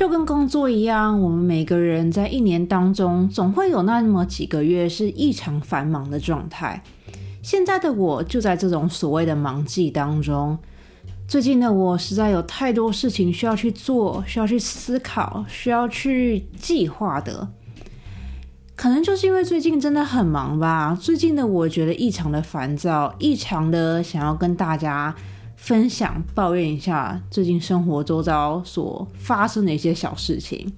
就跟工作一样，我们每个人在一年当中，总会有那么几个月是异常繁忙的状态。现在的我就在这种所谓的忙季当中。最近的我实在有太多事情需要去做，需要去思考，需要去计划的。可能就是因为最近真的很忙吧。最近的我觉得异常的烦躁，异常的想要跟大家分享、抱怨一下最近生活周遭所发生的一些小事情。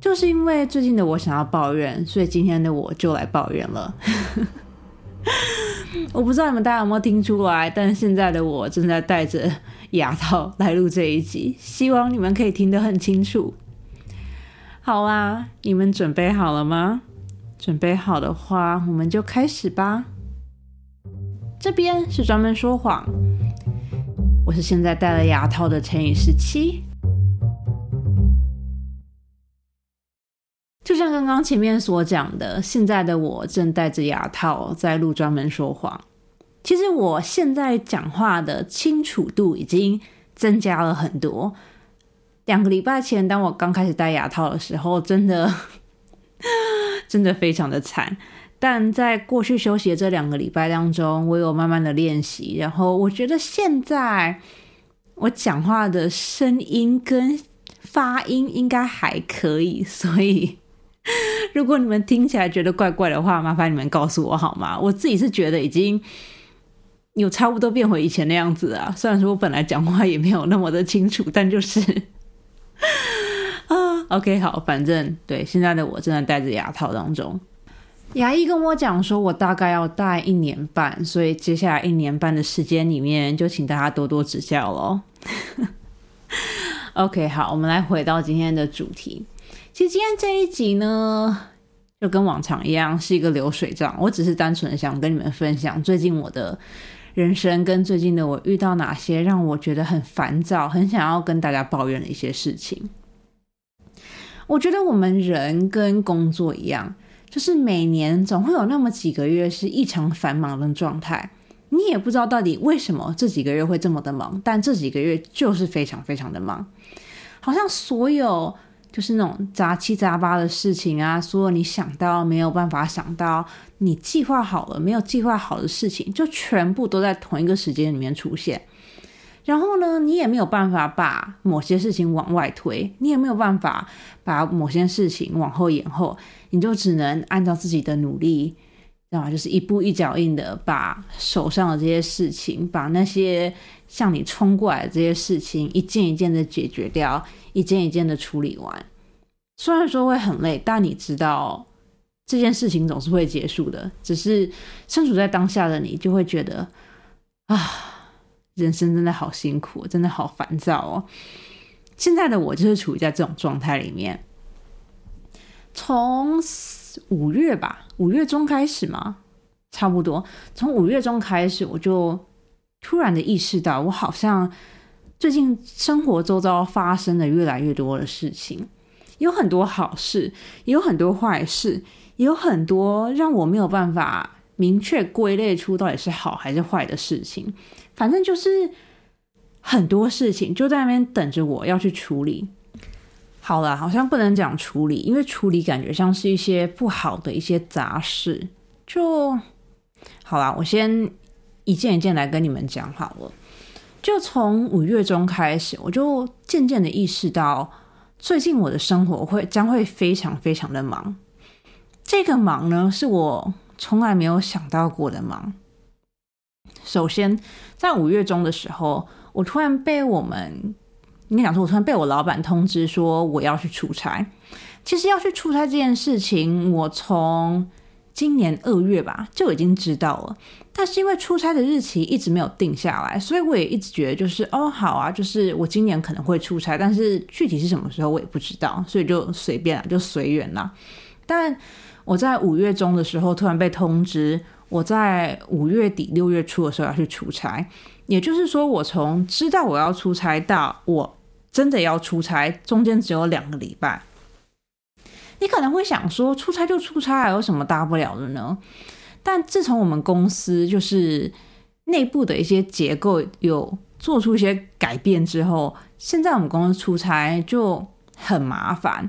就是因为最近的我想要抱怨，所以今天的我就来抱怨了。我不知道你们大家有没有听出来，但现在的我正在戴着牙套来录这一集，希望你们可以听得很清楚。好啦，你们准备好了吗？准备好的话，我们就开始吧。这边是专门说谎，我是现在戴了牙套的陈以十七。就像刚刚前面所讲的，现在的我正戴着牙套在录专门说谎。其实我现在讲话的清楚度已经增加了很多。两个礼拜前，当我刚开始戴牙套的时候，真的 真的非常的惨。但在过去休息的这两个礼拜当中，我有慢慢的练习，然后我觉得现在我讲话的声音跟发音应该还可以，所以。如果你们听起来觉得怪怪的话，麻烦你们告诉我好吗？我自己是觉得已经有差不多变回以前的样子啊。虽然说我本来讲话也没有那么的清楚，但就是 啊，OK，好，反正对现在的我正在戴着牙套当中。牙医跟我讲说，我大概要戴一年半，所以接下来一年半的时间里面，就请大家多多指教喽。OK，好，我们来回到今天的主题。其实今天这一集呢，就跟往常一样是一个流水账。我只是单纯的想跟你们分享最近我的人生，跟最近的我遇到哪些让我觉得很烦躁、很想要跟大家抱怨的一些事情。我觉得我们人跟工作一样，就是每年总会有那么几个月是异常繁忙的状态。你也不知道到底为什么这几个月会这么的忙，但这几个月就是非常非常的忙，好像所有。就是那种杂七杂八的事情啊，所有你想到没有办法想到，你计划好了没有计划好的事情，就全部都在同一个时间里面出现。然后呢，你也没有办法把某些事情往外推，你也没有办法把某些事情往后延后，你就只能按照自己的努力，知道吗？就是一步一脚印的把手上的这些事情，把那些向你冲过来的这些事情，一件一件的解决掉。一件一件的处理完，虽然说会很累，但你知道这件事情总是会结束的。只是身处在当下的你，就会觉得啊，人生真的好辛苦，真的好烦躁哦。现在的我就是处于在这种状态里面。从五月吧，五月中开始嘛，差不多。从五月中开始，我就突然的意识到，我好像。最近生活周遭发生的越来越多的事情，有很多好事，也有很多坏事，也有很多让我没有办法明确归类出到底是好还是坏的事情。反正就是很多事情就在那边等着我要去处理。好了，好像不能讲处理，因为处理感觉像是一些不好的一些杂事。就好啦，我先一件一件来跟你们讲好了。就从五月中开始，我就渐渐的意识到，最近我的生活会将会非常非常的忙。这个忙呢，是我从来没有想到过的忙。首先，在五月中的时候，我突然被我们，应该讲说，我突然被我老板通知说我要去出差。其实要去出差这件事情，我从今年二月吧就已经知道了。但是因为出差的日期一直没有定下来，所以我也一直觉得就是哦好啊，就是我今年可能会出差，但是具体是什么时候我也不知道，所以就随便了，就随缘啦。但我在五月中的时候突然被通知，我在五月底六月初的时候要去出差，也就是说我从知道我要出差到我真的要出差，中间只有两个礼拜。你可能会想说，出差就出差，有什么大不了的呢？但自从我们公司就是内部的一些结构有做出一些改变之后，现在我们公司出差就很麻烦，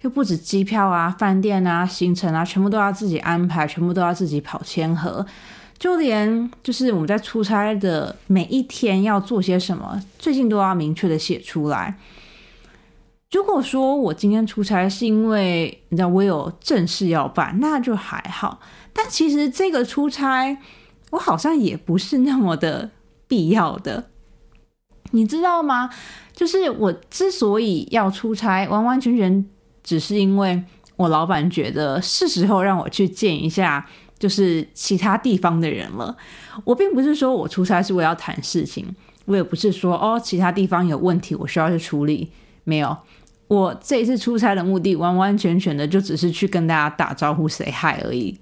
就不止机票啊、饭店啊、行程啊，全部都要自己安排，全部都要自己跑签合，就连就是我们在出差的每一天要做些什么，最近都要明确的写出来。如果说我今天出差是因为你知道我有正事要办，那就还好。但其实这个出差，我好像也不是那么的必要的，你知道吗？就是我之所以要出差，完完全全只是因为我老板觉得是时候让我去见一下，就是其他地方的人了。我并不是说我出差是为了谈事情，我也不是说哦其他地方有问题我需要去处理，没有。我这一次出差的目的完完全全的就只是去跟大家打招呼、say hi 而已。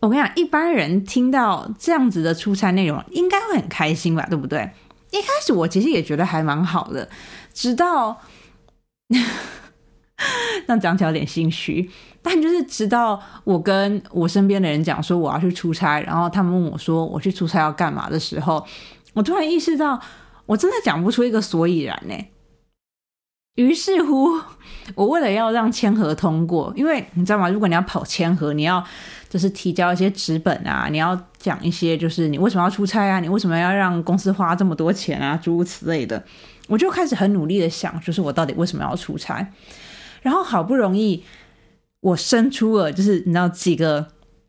我跟你讲，一般人听到这样子的出差内容，应该会很开心吧？对不对？一开始我其实也觉得还蛮好的，直到 那讲起来有点心虚，但就是直到我跟我身边的人讲说我要去出差，然后他们问我说我去出差要干嘛的时候，我突然意识到，我真的讲不出一个所以然呢。于是乎，我为了要让签合通过，因为你知道吗？如果你要跑签合，你要就是提交一些纸本啊，你要讲一些就是你为什么要出差啊，你为什么要让公司花这么多钱啊，诸如此类的。我就开始很努力的想，就是我到底为什么要出差。然后好不容易我生出了就是你知道几个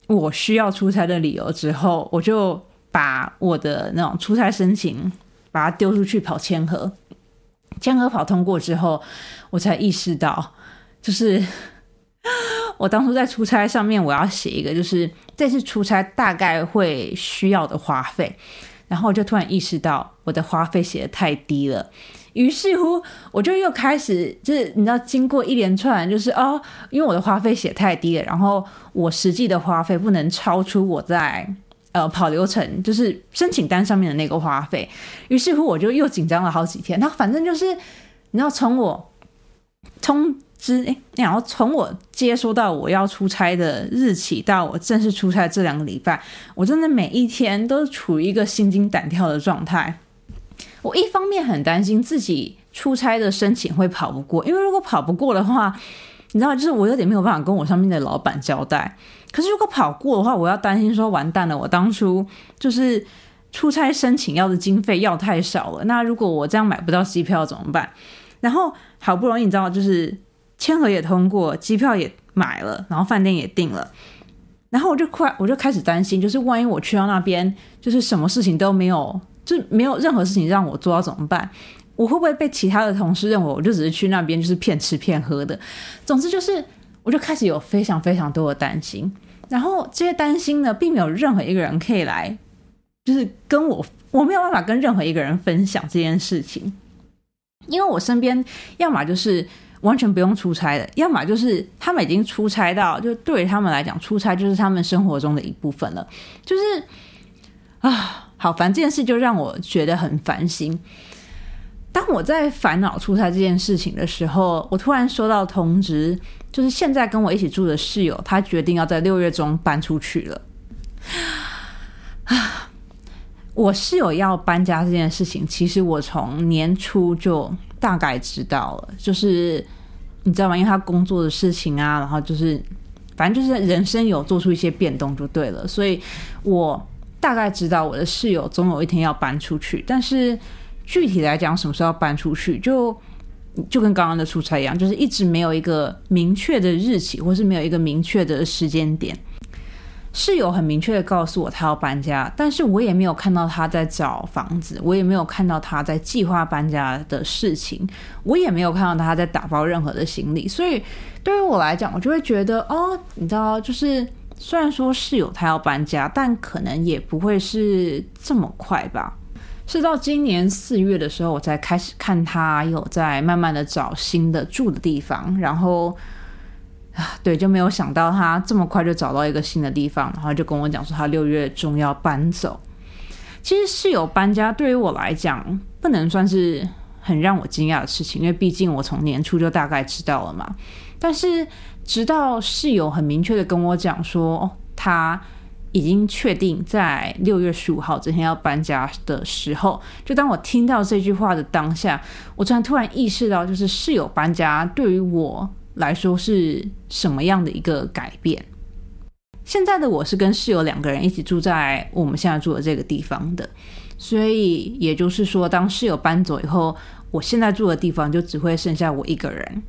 我需要出差的理由之后，我就把我的那种出差申请把它丢出去跑签合。签合跑通过之后，我才意识到，就是 我当初在出差上面，我要写一个，就是这次出差大概会需要的花费，然后我就突然意识到我的花费写的太低了，于是乎我就又开始，就是你知道，经过一连串，就是哦，因为我的花费写太低了，然后我实际的花费不能超出我在。呃，跑流程就是申请单上面的那个花费，于是乎我就又紧张了好几天。然后反正就是，你知道，从我通知，哎，然后从我接收到我要出差的日起到我正式出差这两个礼拜，我真的每一天都处于一个心惊胆跳的状态。我一方面很担心自己出差的申请会跑不过，因为如果跑不过的话，你知道，就是我有点没有办法跟我上面的老板交代。可是如果跑过的话，我要担心说完蛋了，我当初就是出差申请要的经费要太少了。那如果我这样买不到机票怎么办？然后好不容易你知道，就是签合也通过，机票也买了，然后饭店也订了，然后我就快我就开始担心，就是万一我去到那边，就是什么事情都没有，就没有任何事情让我做到怎么办？我会不会被其他的同事认为我就只是去那边就是骗吃骗喝的？总之就是，我就开始有非常非常多的担心。然后这些担心呢，并没有任何一个人可以来，就是跟我，我没有办法跟任何一个人分享这件事情，因为我身边要么就是完全不用出差的，要么就是他们已经出差到，就对于他们来讲，出差就是他们生活中的一部分了。就是啊，好烦这件事，就让我觉得很烦心。当我在烦恼出差这件事情的时候，我突然收到通知，就是现在跟我一起住的室友，他决定要在六月中搬出去了。啊，我室友要搬家这件事情，其实我从年初就大概知道了，就是你知道吗？因为他工作的事情啊，然后就是反正就是人生有做出一些变动就对了，所以我大概知道我的室友总有一天要搬出去，但是。具体来讲，什么时候要搬出去，就就跟刚刚的出差一样，就是一直没有一个明确的日期，或是没有一个明确的时间点。室友很明确的告诉我他要搬家，但是我也没有看到他在找房子，我也没有看到他在计划搬家的事情，我也没有看到他在打包任何的行李。所以对于我来讲，我就会觉得，哦，你知道，就是虽然说室友他要搬家，但可能也不会是这么快吧。是到今年四月的时候，我才开始看他有在慢慢的找新的住的地方，然后啊，对，就没有想到他这么快就找到一个新的地方，然后就跟我讲说他六月中要搬走。其实室友搬家对于我来讲不能算是很让我惊讶的事情，因为毕竟我从年初就大概知道了嘛。但是直到室友很明确的跟我讲说，他已经确定在六月十五号这天要搬家的时候，就当我听到这句话的当下，我突然突然意识到，就是室友搬家对于我来说是什么样的一个改变。现在的我是跟室友两个人一起住在我们现在住的这个地方的，所以也就是说，当室友搬走以后，我现在住的地方就只会剩下我一个人。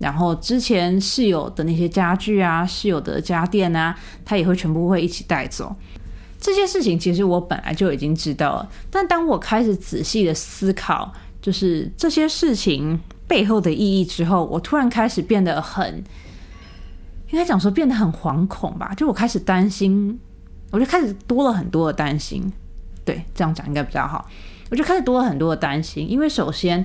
然后之前室友的那些家具啊，室友的家电啊，他也会全部会一起带走。这些事情其实我本来就已经知道了，但当我开始仔细的思考，就是这些事情背后的意义之后，我突然开始变得很，应该讲说变得很惶恐吧。就我开始担心，我就开始多了很多的担心。对，这样讲应该比较好。我就开始多了很多的担心，因为首先。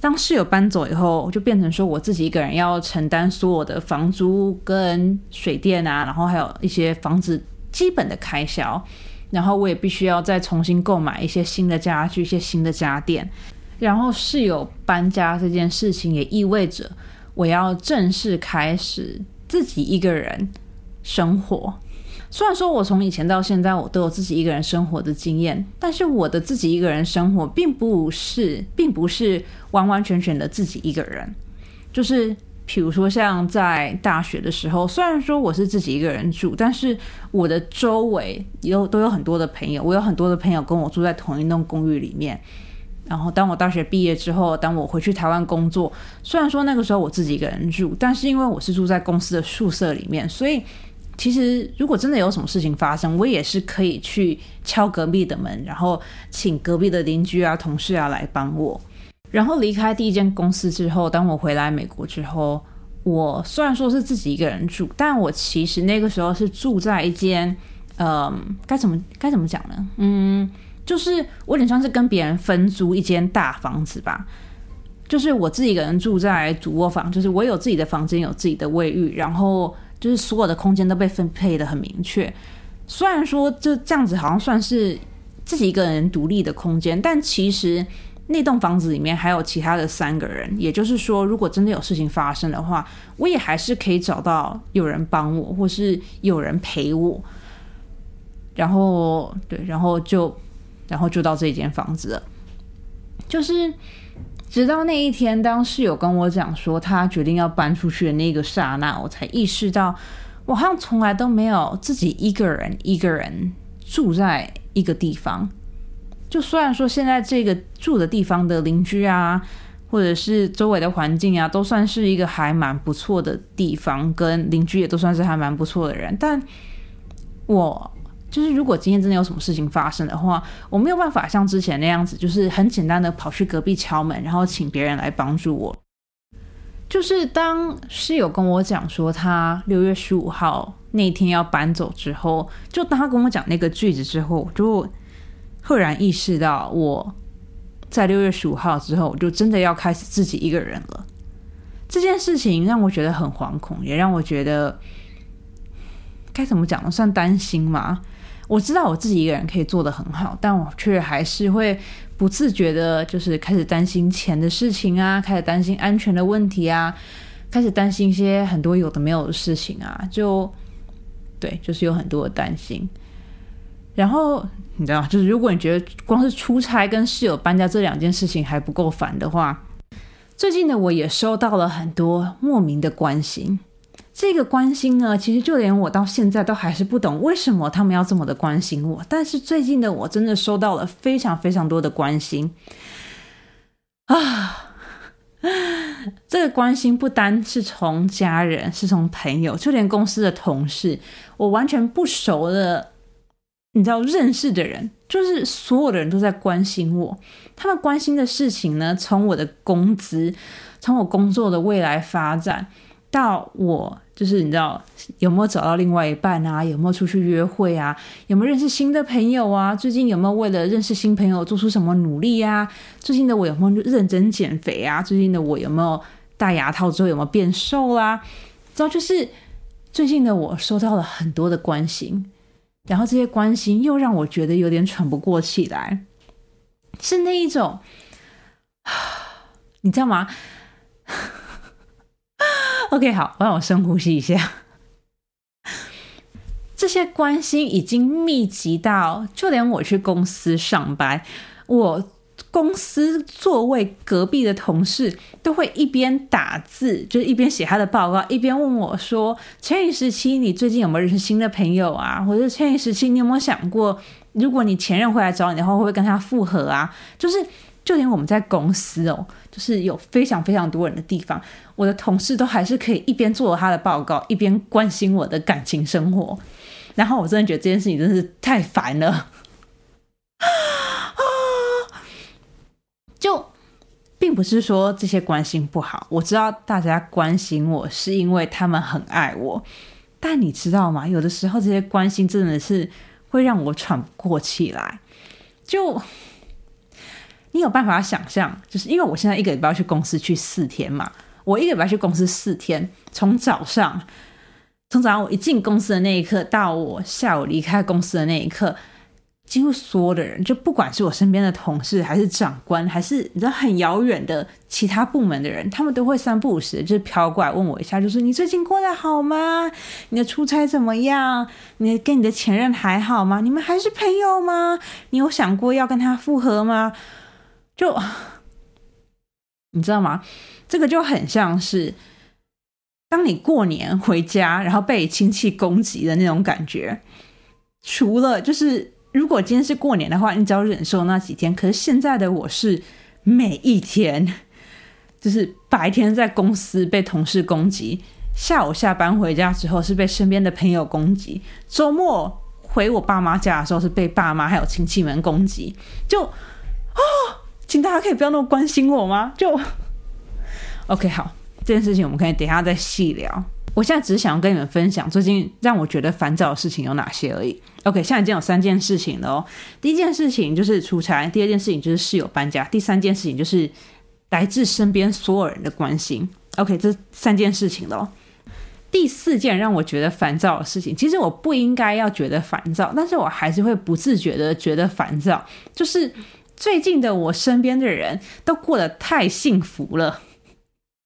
当室友搬走以后，就变成说我自己一个人要承担所有的房租跟水电啊，然后还有一些房子基本的开销，然后我也必须要再重新购买一些新的家具、一些新的家电。然后室友搬家这件事情也意味着我要正式开始自己一个人生活。虽然说，我从以前到现在，我都有自己一个人生活的经验，但是我的自己一个人生活，并不是，并不是完完全全的自己一个人。就是，比如说，像在大学的时候，虽然说我是自己一个人住，但是我的周围有都有很多的朋友，我有很多的朋友跟我住在同一栋公寓里面。然后，当我大学毕业之后，当我回去台湾工作，虽然说那个时候我自己一个人住，但是因为我是住在公司的宿舍里面，所以。其实，如果真的有什么事情发生，我也是可以去敲隔壁的门，然后请隔壁的邻居啊、同事啊来帮我。然后离开第一间公司之后，当我回来美国之后，我虽然说是自己一个人住，但我其实那个时候是住在一间，嗯，该怎么该怎么讲呢？嗯，就是我有点像是跟别人分租一间大房子吧。就是我自己一个人住在主卧房，就是我有自己的房间，有自己的卫浴，然后。就是所有的空间都被分配的很明确，虽然说就这样子好像算是自己一个人独立的空间，但其实那栋房子里面还有其他的三个人，也就是说，如果真的有事情发生的话，我也还是可以找到有人帮我，或是有人陪我。然后对，然后就然后就到这间房子了，就是。直到那一天，当室友跟我讲说他决定要搬出去的那个刹那，我才意识到，我好像从来都没有自己一个人一个人住在一个地方。就虽然说现在这个住的地方的邻居啊，或者是周围的环境啊，都算是一个还蛮不错的地方，跟邻居也都算是还蛮不错的人，但我。就是如果今天真的有什么事情发生的话，我没有办法像之前那样子，就是很简单的跑去隔壁敲门，然后请别人来帮助我。就是当室友跟我讲说他六月十五号那天要搬走之后，就当他跟我讲那个句子之后，我就赫然意识到我在六月十五号之后，我就真的要开始自己一个人了。这件事情让我觉得很惶恐，也让我觉得该怎么讲呢？算担心吗？我知道我自己一个人可以做的很好，但我却还是会不自觉的，就是开始担心钱的事情啊，开始担心安全的问题啊，开始担心一些很多有的没有的事情啊，就对，就是有很多的担心。然后你知道，就是如果你觉得光是出差跟室友搬家这两件事情还不够烦的话，最近的我也收到了很多莫名的关心。这个关心呢，其实就连我到现在都还是不懂为什么他们要这么的关心我。但是最近的我真的收到了非常非常多的关心啊！这个关心不单是从家人，是从朋友，就连公司的同事，我完全不熟的，你知道认识的人，就是所有的人都在关心我。他们关心的事情呢，从我的工资，从我工作的未来发展。到我就是你知道有没有找到另外一半啊？有没有出去约会啊？有没有认识新的朋友啊？最近有没有为了认识新朋友做出什么努力啊？最近的我有没有认真减肥啊？最近的我有没有戴牙套之后有没有变瘦啦？知道就是最近的我收到了很多的关心，然后这些关心又让我觉得有点喘不过气来，是那一种，你知道吗？OK，好，让我深呼吸一下。这些关心已经密集到，就连我去公司上班，我公司座位隔壁的同事都会一边打字，就是一边写他的报告，一边问我说：“千羽时期，你最近有没有认识新的朋友啊？或者千羽时期，你有没有想过，如果你前任回来找你的话，会不会跟他复合啊？”就是。就连我们在公司哦，就是有非常非常多人的地方，我的同事都还是可以一边做他的报告，一边关心我的感情生活。然后我真的觉得这件事情真是太烦了 啊！就并不是说这些关心不好，我知道大家关心我是因为他们很爱我，但你知道吗？有的时候这些关心真的是会让我喘不过气来，就。你有办法想象，就是因为我现在一个礼拜要去公司去四天嘛，我一个礼拜去公司四天，从早上从早上我一进公司的那一刻到我下午离开公司的那一刻，几乎所有的人，就不管是我身边的同事，还是长官，还是你知道很遥远的其他部门的人，他们都会三不五时就是飘过来问我一下，就是你最近过得好吗？你的出差怎么样？你跟你的前任还好吗？你们还是朋友吗？你有想过要跟他复合吗？就 你知道吗？这个就很像是当你过年回家，然后被亲戚攻击的那种感觉。除了就是，如果今天是过年的话，你只要忍受那几天。可是现在的我是每一天，就是白天在公司被同事攻击，下午下班回家之后是被身边的朋友攻击，周末回我爸妈家的时候是被爸妈还有亲戚们攻击。就 啊！请大家可以不要那么关心我吗？就 OK，好，这件事情我们可以等一下再细聊。我现在只是想要跟你们分享最近让我觉得烦躁的事情有哪些而已。OK，现在已经有三件事情了哦。第一件事情就是出差，第二件事情就是室友搬家，第三件事情就是来自身边所有人的关心。OK，这三件事情了。第四件让我觉得烦躁的事情，其实我不应该要觉得烦躁，但是我还是会不自觉的觉得烦躁，就是。最近的我身边的人都过得太幸福了。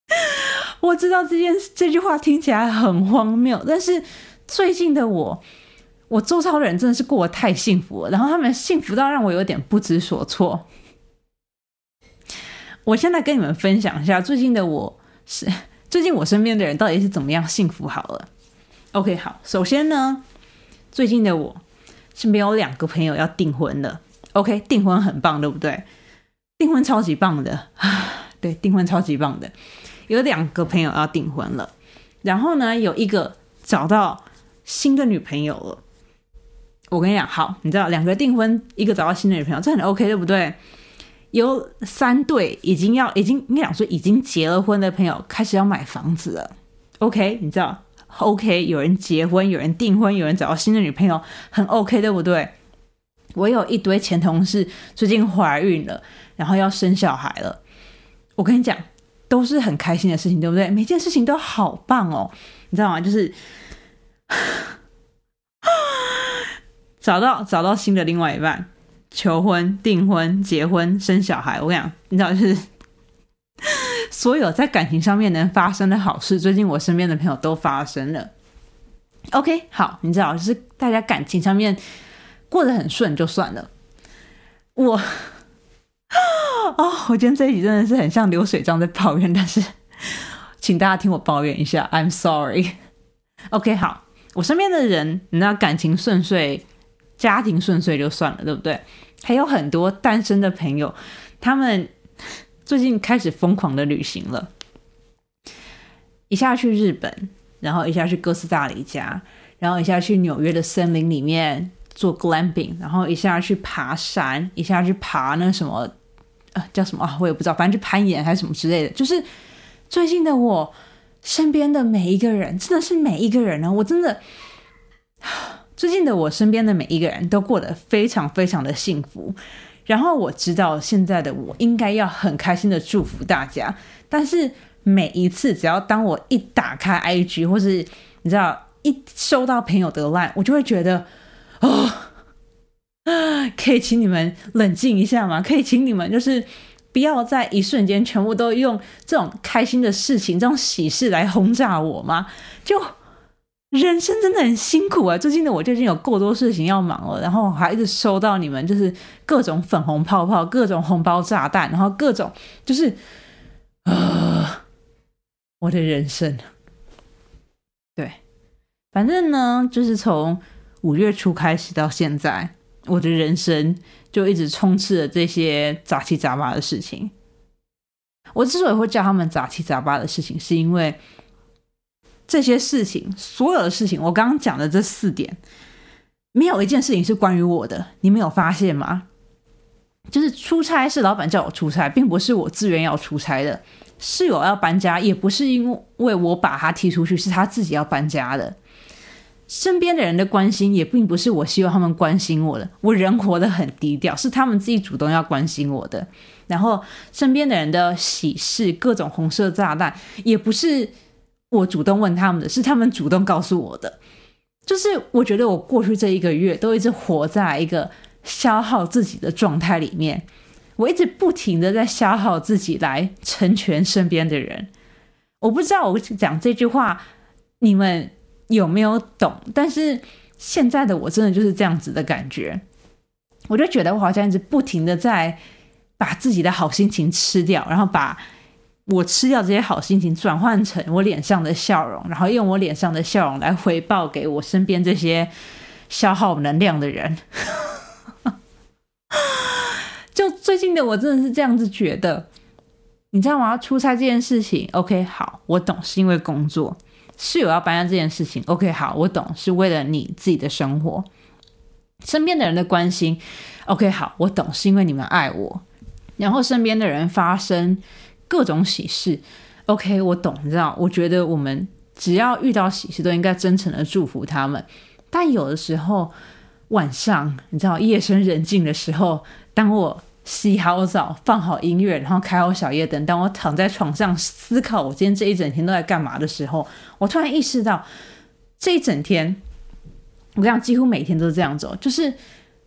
我知道这件这句话听起来很荒谬，但是最近的我，我周遭的人真的是过得太幸福了，然后他们幸福到让我有点不知所措。我现在跟你们分享一下最近的我是最近我身边的人到底是怎么样幸福好了。OK，好，首先呢，最近的我身边有两个朋友要订婚了。OK，订婚很棒，对不对？订婚超级棒的！对，订婚超级棒的。有两个朋友要订婚了，然后呢，有一个找到新的女朋友了。我跟你讲，好，你知道，两个订婚，一个找到新的女朋友，这很 OK，对不对？有三对已经要，已经应该讲说已经结了婚的朋友开始要买房子了。OK，你知道，OK，有人结婚，有人订婚，有人找到新的女朋友，很 OK，对不对？我有一堆前同事最近怀孕了，然后要生小孩了。我跟你讲，都是很开心的事情，对不对？每件事情都好棒哦，你知道吗？就是 找到找到新的另外一半，求婚、订婚、结婚、生小孩。我跟你讲，你知道，就是 所有在感情上面能发生的好事，最近我身边的朋友都发生了。OK，好，你知道，就是大家感情上面。过得很顺就算了，我 哦，我今天这一集真的是很像流水账在抱怨，但是请大家听我抱怨一下，I'm sorry。OK，好，我身边的人，你知道感情顺遂、家庭顺遂就算了，对不对？还有很多单身的朋友，他们 最近开始疯狂的旅行了，一下去日本，然后一下去哥斯达黎加，然后一下去纽约的森林里面。做 glamping，然后一下去爬山，一下去爬那什么，呃，叫什么啊？我也不知道，反正去攀岩还是什么之类的。就是最近的我身边的每一个人，真的是每一个人呢，我真的 最近的我身边的每一个人都过得非常非常的幸福。然后我知道现在的我应该要很开心的祝福大家，但是每一次只要当我一打开 IG 或是你知道一收到朋友的 line，我就会觉得。哦，可以请你们冷静一下吗？可以请你们就是不要在一瞬间全部都用这种开心的事情、这种喜事来轰炸我吗？就人生真的很辛苦啊！最近的我最近有够多事情要忙了，然后还一直收到你们就是各种粉红泡泡、各种红包炸弹，然后各种就是啊，我的人生。对，反正呢，就是从五月初开始到现在，我的人生就一直充斥着这些杂七杂八的事情。我之所以会叫他们杂七杂八的事情，是因为。这些事情，所有的事情，我刚刚讲的这四点，没有一件事情是关于我的。你们有发现吗？就是出差是老板叫我出差，并不是我自愿要出差的。室友要搬家，也不是因为我把他踢出去，是他自己要搬家的。身边的人的关心，也并不是我希望他们关心我的。我人活得很低调，是他们自己主动要关心我的。然后身边的人的喜事，各种红色炸弹，也不是。我主动问他们的是，他们主动告诉我的。就是我觉得我过去这一个月都一直活在一个消耗自己的状态里面，我一直不停的在消耗自己来成全身边的人。我不知道我讲这句话你们有没有懂，但是现在的我真的就是这样子的感觉。我就觉得我好像一直不停的在把自己的好心情吃掉，然后把。我吃掉这些好心情，转换成我脸上的笑容，然后用我脸上的笑容来回报给我身边这些消耗能量的人。就最近的我真的是这样子觉得，你知道吗？出差这件事情，OK，好，我懂，是因为工作；室友要搬家这件事情，OK，好，我懂，是为了你自己的生活。身边的人的关心，OK，好，我懂，是因为你们爱我。然后身边的人发生。各种喜事，OK，我懂，你知道？我觉得我们只要遇到喜事，都应该真诚的祝福他们。但有的时候晚上，你知道，夜深人静的时候，当我洗好澡、放好音乐，然后开好小夜灯，当我躺在床上思考我今天这一整天都在干嘛的时候，我突然意识到，这一整天，我跟你讲几乎每天都是这样走。就是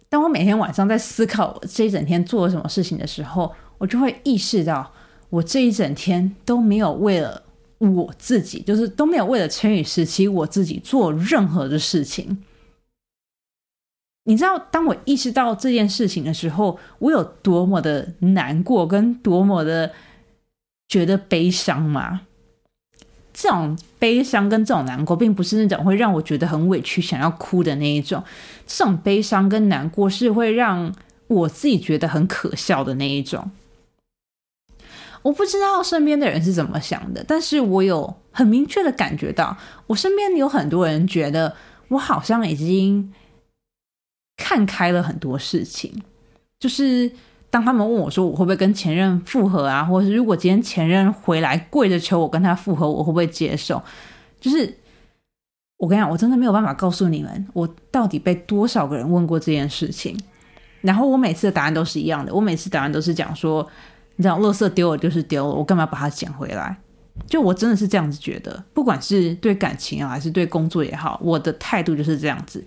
当我每天晚上在思考我这一整天做了什么事情的时候，我就会意识到。我这一整天都没有为了我自己，就是都没有为了成语时期我自己做任何的事情。你知道，当我意识到这件事情的时候，我有多么的难过，跟多么的觉得悲伤吗？这种悲伤跟这种难过，并不是那种会让我觉得很委屈、想要哭的那一种。这种悲伤跟难过，是会让我自己觉得很可笑的那一种。我不知道身边的人是怎么想的，但是我有很明确的感觉到，我身边有很多人觉得我好像已经看开了很多事情。就是当他们问我说我会不会跟前任复合啊，或者是如果今天前任回来跪着求我跟他复合，我会不会接受？就是我跟你讲，我真的没有办法告诉你们，我到底被多少个人问过这件事情，然后我每次的答案都是一样的，我每次答案都是讲说。你知道，垃圾丢了就是丢了，我干嘛把它捡回来？就我真的是这样子觉得，不管是对感情啊，还是对工作也好，我的态度就是这样子。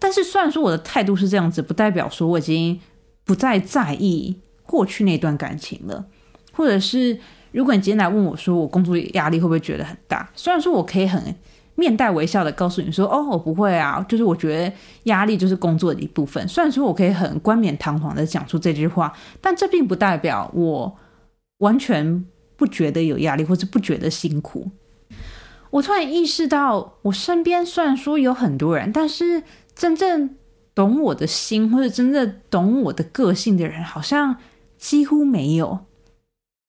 但是虽然说我的态度是这样子，不代表说我已经不再在意过去那段感情了，或者是如果你今天来问我说我工作压力会不会觉得很大，虽然说我可以很。面带微笑的告诉你说：“哦，我不会啊，就是我觉得压力就是工作的一部分。虽然说我可以很冠冕堂皇的讲出这句话，但这并不代表我完全不觉得有压力，或者不觉得辛苦。我突然意识到，我身边虽然说有很多人，但是真正懂我的心，或者真正懂我的个性的人，好像几乎没有。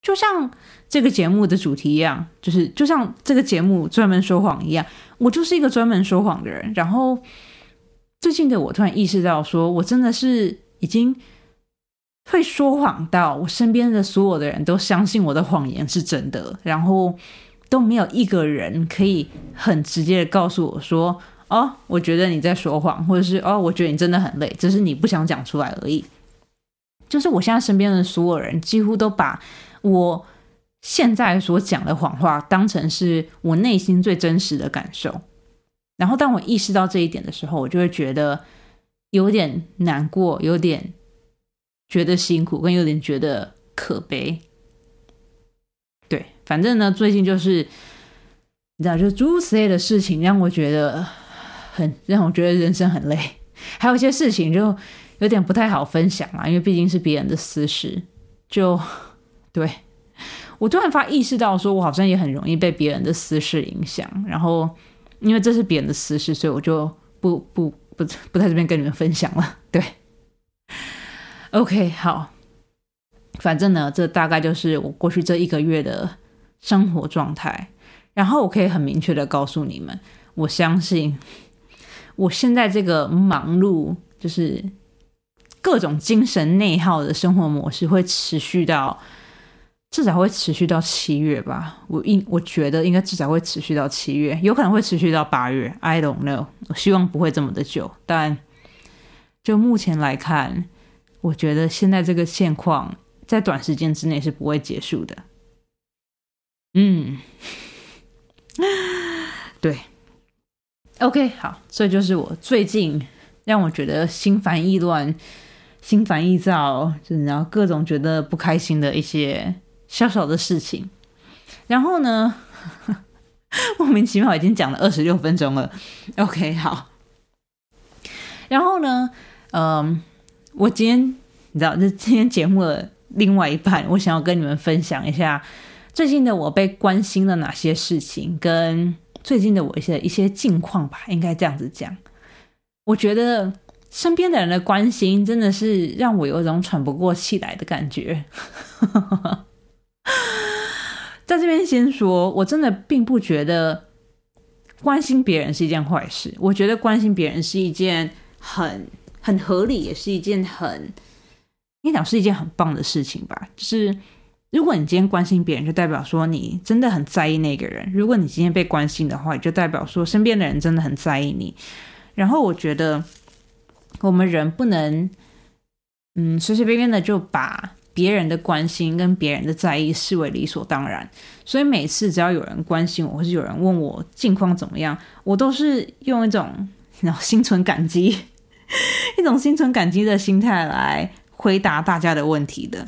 就像……这个节目的主题一样，就是就像这个节目专门说谎一样，我就是一个专门说谎的人。然后最近的我突然意识到，说我真的是已经会说谎到我身边的所有的人都相信我的谎言是真的，然后都没有一个人可以很直接的告诉我说：“哦，我觉得你在说谎，或者是哦，我觉得你真的很累，只是你不想讲出来而已。”就是我现在身边的所有人几乎都把我。现在所讲的谎话，当成是我内心最真实的感受。然后，当我意识到这一点的时候，我就会觉得有点难过，有点觉得辛苦，跟有点觉得可悲。对，反正呢，最近就是你知道，就诸如此类的事情让我觉得很 让我觉得人生很累。还有一些事情就有点不太好分享啊，因为毕竟是别人的私事。就对我突然发意识到，说我好像也很容易被别人的私事影响。然后因为这是别人的私事，所以我就不不不不在这边跟你们分享了。对，OK，好，反正呢，这大概就是我过去这一个月的生活状态。然后我可以很明确的告诉你们，我相信我现在这个忙碌，就是各种精神内耗的生活模式，会持续到至少会持续到七月吧。我应我觉得应该至少会持续到七月，有可能会持续到八月。I don't know，我希望不会这么的久，但就目前来看，我觉得现在这个现况在短时间之内是不会结束的。嗯。对，OK，好，这就是我最近让我觉得心烦意乱、心烦意躁，就是然后各种觉得不开心的一些小小的事情。然后呢，莫名其妙已经讲了二十六分钟了。OK，好。然后呢，嗯，我今天你知道，这今天节目的另外一半，我想要跟你们分享一下。最近的我被关心了哪些事情，跟最近的我一些一些近况吧，应该这样子讲。我觉得身边的人的关心真的是让我有一种喘不过气来的感觉。在这边先说，我真的并不觉得关心别人是一件坏事。我觉得关心别人是一件很很合理，也是一件很应该讲是一件很棒的事情吧，就是。如果你今天关心别人，就代表说你真的很在意那个人。如果你今天被关心的话，就代表说身边的人真的很在意你。然后我觉得我们人不能，嗯，随随便便的就把别人的关心跟别人的在意视为理所当然。所以每次只要有人关心我，或是有人问我近况怎么样，我都是用一种然后心存感激，一种心存感激的心态来回答大家的问题的。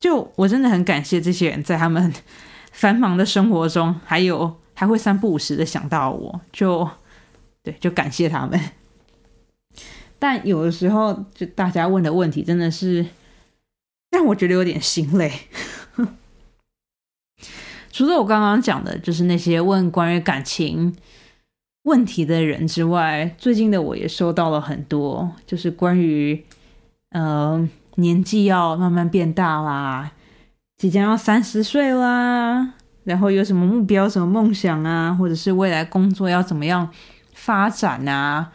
就我真的很感谢这些人在他们 繁忙的生活中，还有还会三不五时的想到我，就对，就感谢他们。但有的时候，就大家问的问题真的是让我觉得有点心累。除了我刚刚讲的，就是那些问关于感情问题的人之外，最近的我也收到了很多，就是关于嗯。年纪要慢慢变大啦，即将要三十岁啦，然后有什么目标、什么梦想啊，或者是未来工作要怎么样发展啊？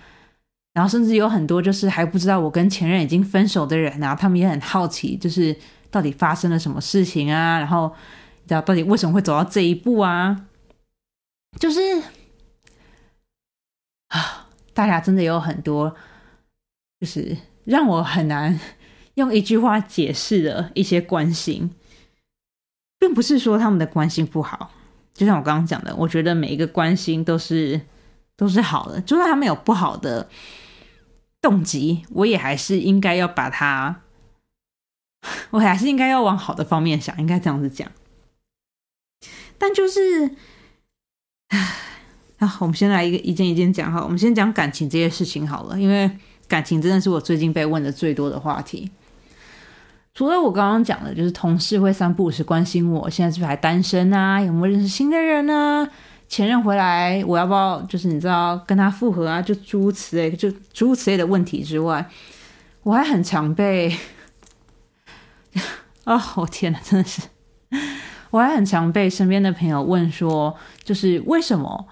然后甚至有很多就是还不知道我跟前任已经分手的人啊，他们也很好奇，就是到底发生了什么事情啊？然后你知道到底为什么会走到这一步啊？就是啊，大家真的有很多，就是让我很难。用一句话解释了一些关心，并不是说他们的关心不好。就像我刚刚讲的，我觉得每一个关心都是都是好的，就算他们有不好的动机，我也还是应该要把它，我还是应该要往好的方面想，应该这样子讲。但就是，啊，我们先来一个一件一件讲哈。我们先讲感情这些事情好了，因为感情真的是我最近被问的最多的话题。除了我刚刚讲的，就是同事会三不五时关心我现在是不是还单身啊，有没有认识新的人呢？前任回来，我要不要就是你知道跟他复合啊？就诸如此类，就诸如此类的问题之外，我还很常被 啊，我天哪，真的是，我还很常被身边的朋友问说，就是为什么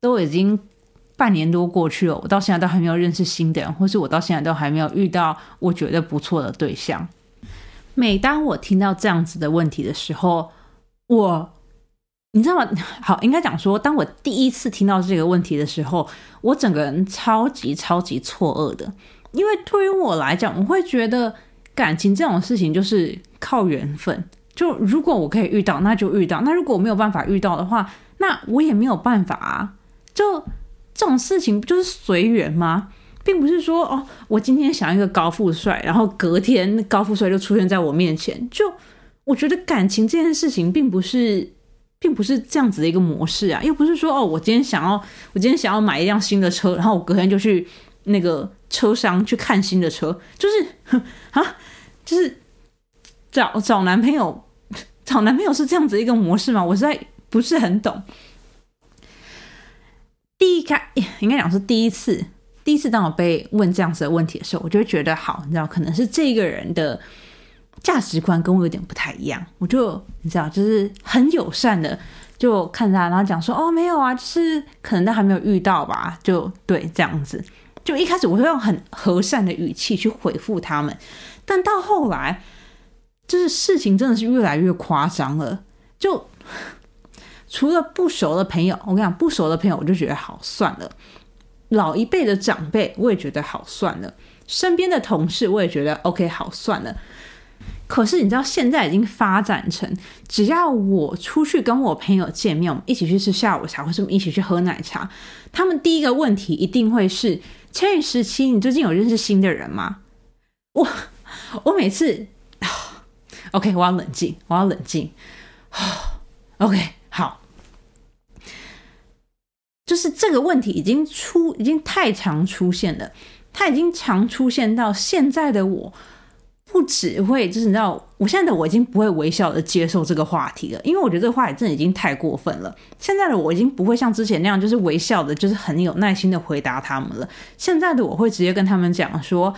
都已经半年多过去了，我到现在都还没有认识新的人，或是我到现在都还没有遇到我觉得不错的对象。每当我听到这样子的问题的时候，我，你知道吗？好，应该讲说，当我第一次听到这个问题的时候，我整个人超级超级错愕的。因为对于我来讲，我会觉得感情这种事情就是靠缘分。就如果我可以遇到，那就遇到；那如果我没有办法遇到的话，那我也没有办法啊。就这种事情不就是随缘吗？并不是说哦，我今天想要一个高富帅，然后隔天高富帅就出现在我面前。就我觉得感情这件事情，并不是并不是这样子的一个模式啊，又不是说哦，我今天想要，我今天想要买一辆新的车，然后我隔天就去那个车商去看新的车，就是 啊，就是找找男朋友，找男朋友是这样子一个模式吗？我实在不是很懂。第一开应该讲是第一次，第一次当我被问这样子的问题的时候，我就觉得好，你知道，可能是这个人的。价值观跟我有点不太一样，我就你知道，就是很友善的就看他，然后讲说哦没有啊，就是可能他还没有遇到吧，就对这样子。就一开始我会用很和善的语气去回复他们，但到后来就是事情真的是越来越夸张了。就除了不熟的朋友，我跟你讲，不熟的朋友我就觉得好算了；老一辈的长辈我也觉得好算了；身边的同事我也觉得 OK 好算了。可是你知道，现在已经发展成，只要我出去跟我朋友见面，我们一起去吃下午茶，或是我们一起去喝奶茶，他们第一个问题一定会是：千羽十七，你最近有认识新的人吗？我我每次，OK，我要冷静，我要冷静，OK，好，就是这个问题已经出，已经太常出现了，它已经常出现到现在的我。不只会，就是你知道，我现在的我已经不会微笑的接受这个话题了，因为我觉得这个话题真的已经太过分了。现在的我已经不会像之前那样，就是微笑的，就是很有耐心的回答他们了。现在的我会直接跟他们讲说：“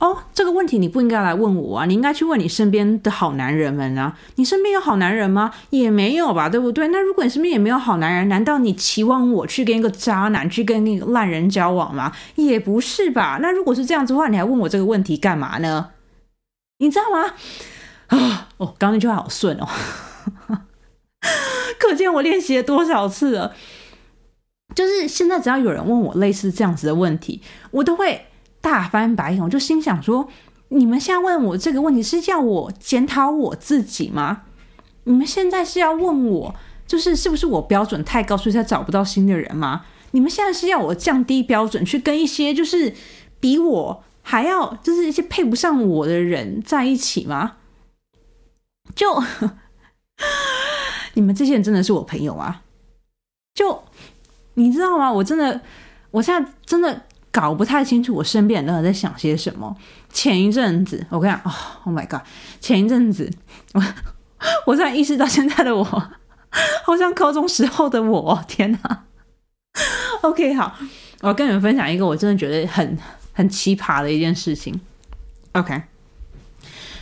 哦，这个问题你不应该来问我啊，你应该去问你身边的好男人们啊。你身边有好男人吗？也没有吧，对不对？那如果你身边也没有好男人，难道你期望我去跟一个渣男去跟那个烂人交往吗？也不是吧。那如果是这样子的话，你还问我这个问题干嘛呢？”你知道吗？啊，哦，刚刚那句话好顺哦，可见我练习了多少次了。就是现在，只要有人问我类似这样子的问题，我都会大翻白眼。我就心想说：你们现在问我这个问题，是叫我检讨我自己吗？你们现在是要问我，就是是不是我标准太高，所以才找不到新的人吗？你们现在是要我降低标准，去跟一些就是比我。还要就是一些配不上我的人在一起吗？就 你们这些人真的是我朋友啊？就你知道吗？我真的，我现在真的搞不太清楚我身边人在想些什么。前一阵子，我跟你讲哦，Oh my god！前一阵子，我 我突然意识到现在的我 好像高中时候的我，天哪！OK，好，我跟你们分享一个我真的觉得很。很奇葩的一件事情。OK，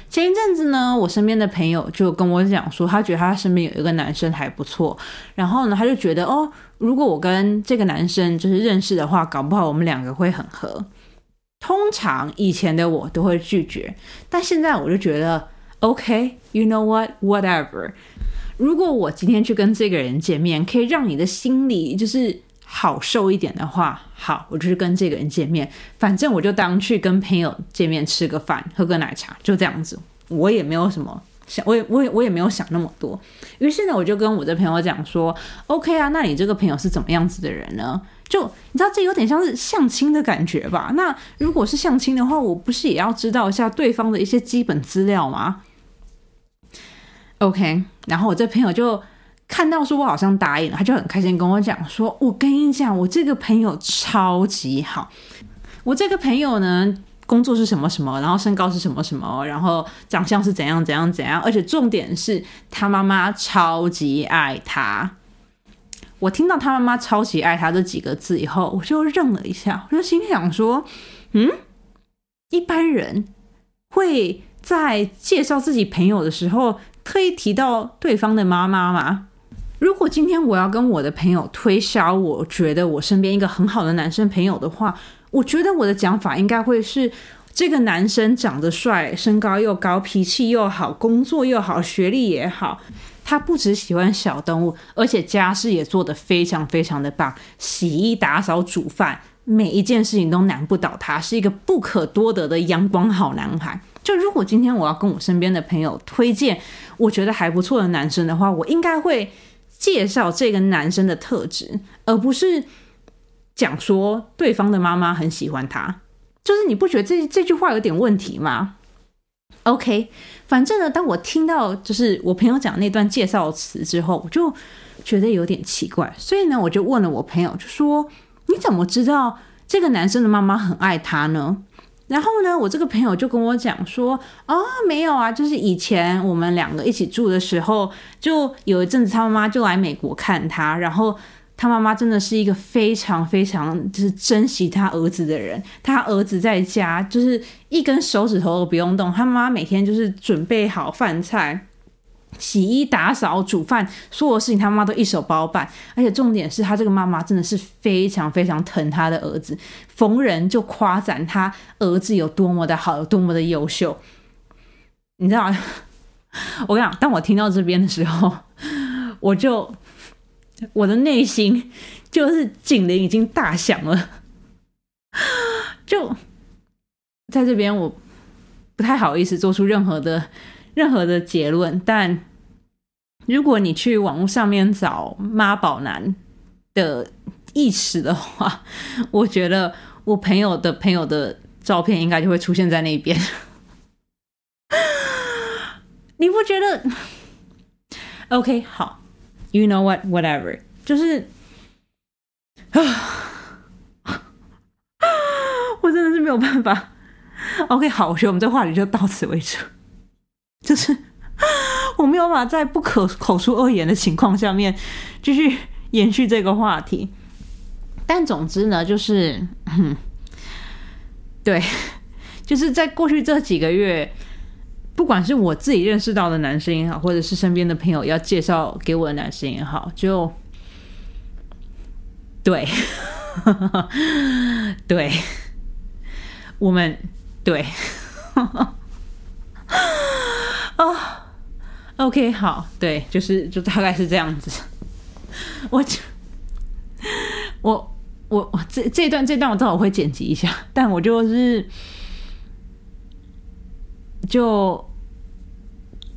前一阵子呢，我身边的朋友就跟我讲说，他觉得他身边有一个男生还不错，然后呢，他就觉得哦，如果我跟这个男生就是认识的话，搞不好我们两个会很合。通常以前的我都会拒绝，但现在我就觉得 OK，You know what，whatever。如果我今天去跟这个人见面，可以让你的心里就是。好受一点的话，好，我就是跟这个人见面，反正我就当去跟朋友见面吃个饭，喝个奶茶，就这样子。我也没有什么想，我也我也我也没有想那么多。于是呢，我就跟我的朋友讲说，OK 啊，那你这个朋友是怎么样子的人呢？就你知道，这有点像是相亲的感觉吧？那如果是相亲的话，我不是也要知道一下对方的一些基本资料吗？OK，然后我这朋友就。看到说我好像答应了，他就很开心跟我讲说：“我跟你讲，我这个朋友超级好。我这个朋友呢，工作是什么什么，然后身高是什么什么，然后长相是怎样怎样怎样，而且重点是他妈妈超级爱他。我听到他妈妈超级爱他这几个字以后，我就愣了一下，我就心想说：嗯，一般人会在介绍自己朋友的时候，特意提到对方的妈妈吗？”如果今天我要跟我的朋友推销，我觉得我身边一个很好的男生朋友的话，我觉得我的讲法应该会是：这个男生长得帅，身高又高，脾气又好，工作又好，学历也好。他不只喜欢小动物，而且家事也做得非常非常的棒，洗衣、打扫、煮饭，每一件事情都难不倒他，是一个不可多得的阳光好男孩。就如果今天我要跟我身边的朋友推荐我觉得还不错的男生的话，我应该会。介绍这个男生的特质，而不是讲说对方的妈妈很喜欢他。就是你不觉得这这句话有点问题吗？OK，反正呢，当我听到就是我朋友讲那段介绍词之后，我就觉得有点奇怪，所以呢，我就问了我朋友，就说你怎么知道这个男生的妈妈很爱他呢？然后呢，我这个朋友就跟我讲说，哦，没有啊，就是以前我们两个一起住的时候，就有一阵子他妈妈就来美国看他，然后。他妈妈真的是一个非常非常就是珍惜他儿子的人。他儿子在家就是一根手指头都不用动，他妈妈每天就是准备好饭菜、洗衣、打扫、煮饭，所有事情他妈妈都一手包办。而且重点是他这个妈妈真的是非常非常疼他的儿子，逢人就夸赞他儿子有多么的好，有多么的优秀。你知道，我跟你讲，当我听到这边的时候，我就。我的内心就是警铃已经大响了，就在这边，我不太好意思做出任何的任何的结论。但如果你去网络上面找妈宝男的意识的话，我觉得我朋友的朋友的照片应该就会出现在那边。你不觉得？OK，好。You know what? Whatever，就是啊，我真的是没有办法。OK，好，我觉得我们这话题就到此为止。就是 我没有办法在不可口出恶言的情况下面继续延续这个话题。但总之呢，就是 对，就是在过去这几个月。不管是我自己认识到的男生也好，或者是身边的朋友要介绍给我的男生也好，就对，对，我们对，哦，OK，好，对，就是就大概是这样子。我就我我我这这段这段我正好会剪辑一下，但我就是就。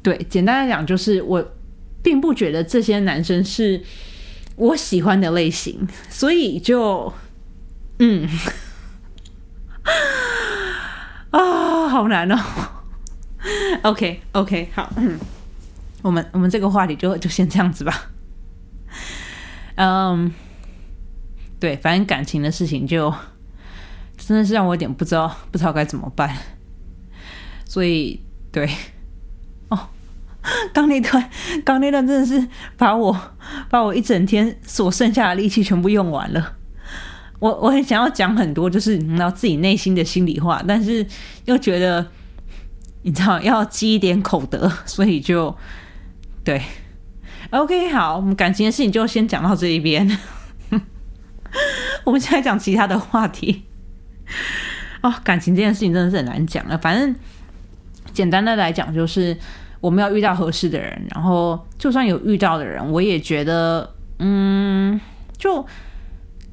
对，简单来讲就是，我并不觉得这些男生是我喜欢的类型，所以就，嗯，啊，好难哦。OK，OK，好，我们我们这个话题就就先这样子吧。嗯，对，反正感情的事情就真的是让我有点不知道不知道该怎么办，所以对。刚那段，刚那段真的是把我把我一整天所剩下的力气全部用完了。我我很想要讲很多，就是你知道自己内心的心里话，但是又觉得你知道要积一点口德，所以就对。OK，好，我们感情的事情就先讲到这一边。我们现在讲其他的话题。哦，感情这件事情真的是很难讲啊。反正简单的来讲就是。我们要遇到合适的人，然后就算有遇到的人，我也觉得，嗯，就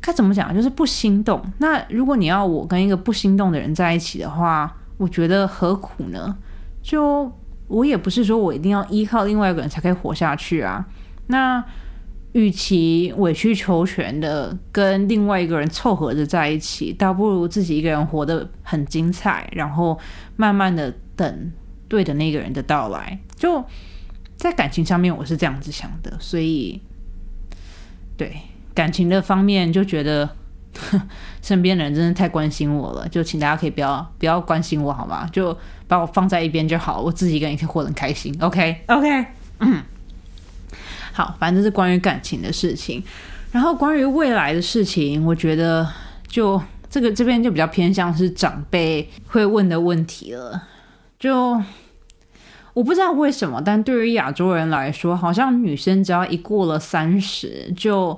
该怎么讲，就是不心动。那如果你要我跟一个不心动的人在一起的话，我觉得何苦呢？就我也不是说我一定要依靠另外一个人才可以活下去啊。那与其委曲求全的跟另外一个人凑合着在一起，倒不如自己一个人活得很精彩，然后慢慢的等。对的那个人的到来，就在感情上面，我是这样子想的，所以对感情的方面就觉得身边的人真的太关心我了，就请大家可以不要不要关心我好吗？就把我放在一边就好，我自己一个人可以活得很开心。OK OK，嗯，好，反正是关于感情的事情，然后关于未来的事情，我觉得就这个这边就比较偏向是长辈会问的问题了。就我不知道为什么，但对于亚洲人来说，好像女生只要一过了三十，就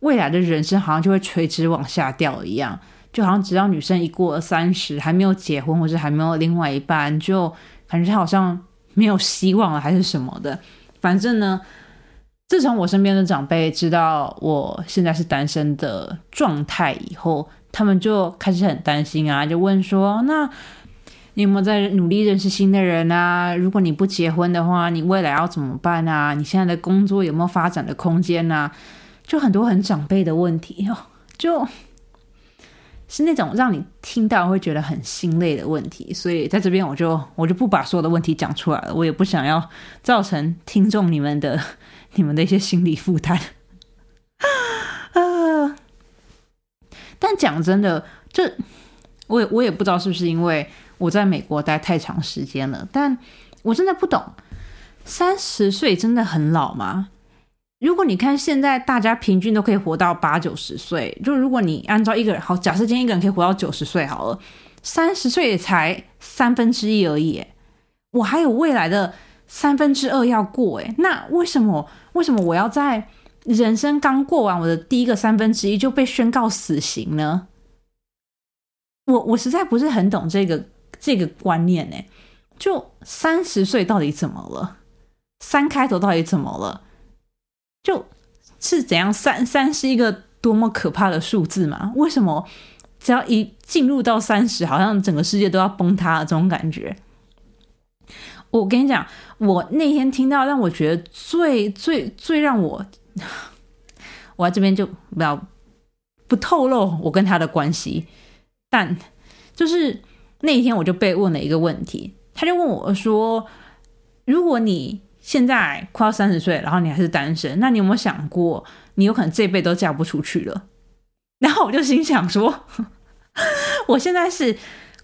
未来的人生好像就会垂直往下掉一样。就好像只要女生一过了三十，还没有结婚或者还没有另外一半，就感觉好像没有希望了，还是什么的。反正呢，自从我身边的长辈知道我现在是单身的状态以后，他们就开始很担心啊，就问说那。你有没有在努力认识新的人啊？如果你不结婚的话，你未来要怎么办啊？你现在的工作有没有发展的空间啊？就很多很长辈的问题哦。就是那种让你听到会觉得很心累的问题，所以在这边我就我就不把所有的问题讲出来了，我也不想要造成听众你们的 你们的一些心理负担。但讲真的，这我也我也不知道是不是因为我在美国待太长时间了，但我真的不懂，三十岁真的很老吗？如果你看现在大家平均都可以活到八九十岁，就如果你按照一个人好，假设今天一个人可以活到九十岁好了，三十岁也才三分之一而已，我还有未来的三分之二要过，诶，那为什么为什么我要在？人生刚过完，我的第一个三分之一就被宣告死刑呢？我我实在不是很懂这个这个观念呢。就三十岁到底怎么了？三开头到底怎么了？就是怎样？三三是一个多么可怕的数字吗？为什么只要一进入到三十，好像整个世界都要崩塌这种感觉？我跟你讲，我那天听到让我觉得最最最让我。我在这边就不要不透露我跟他的关系，但就是那一天我就被问了一个问题，他就问我说：“如果你现在快要三十岁，然后你还是单身，那你有没有想过，你有可能这辈子都嫁不出去了？”然后我就心想说：“ 我现在是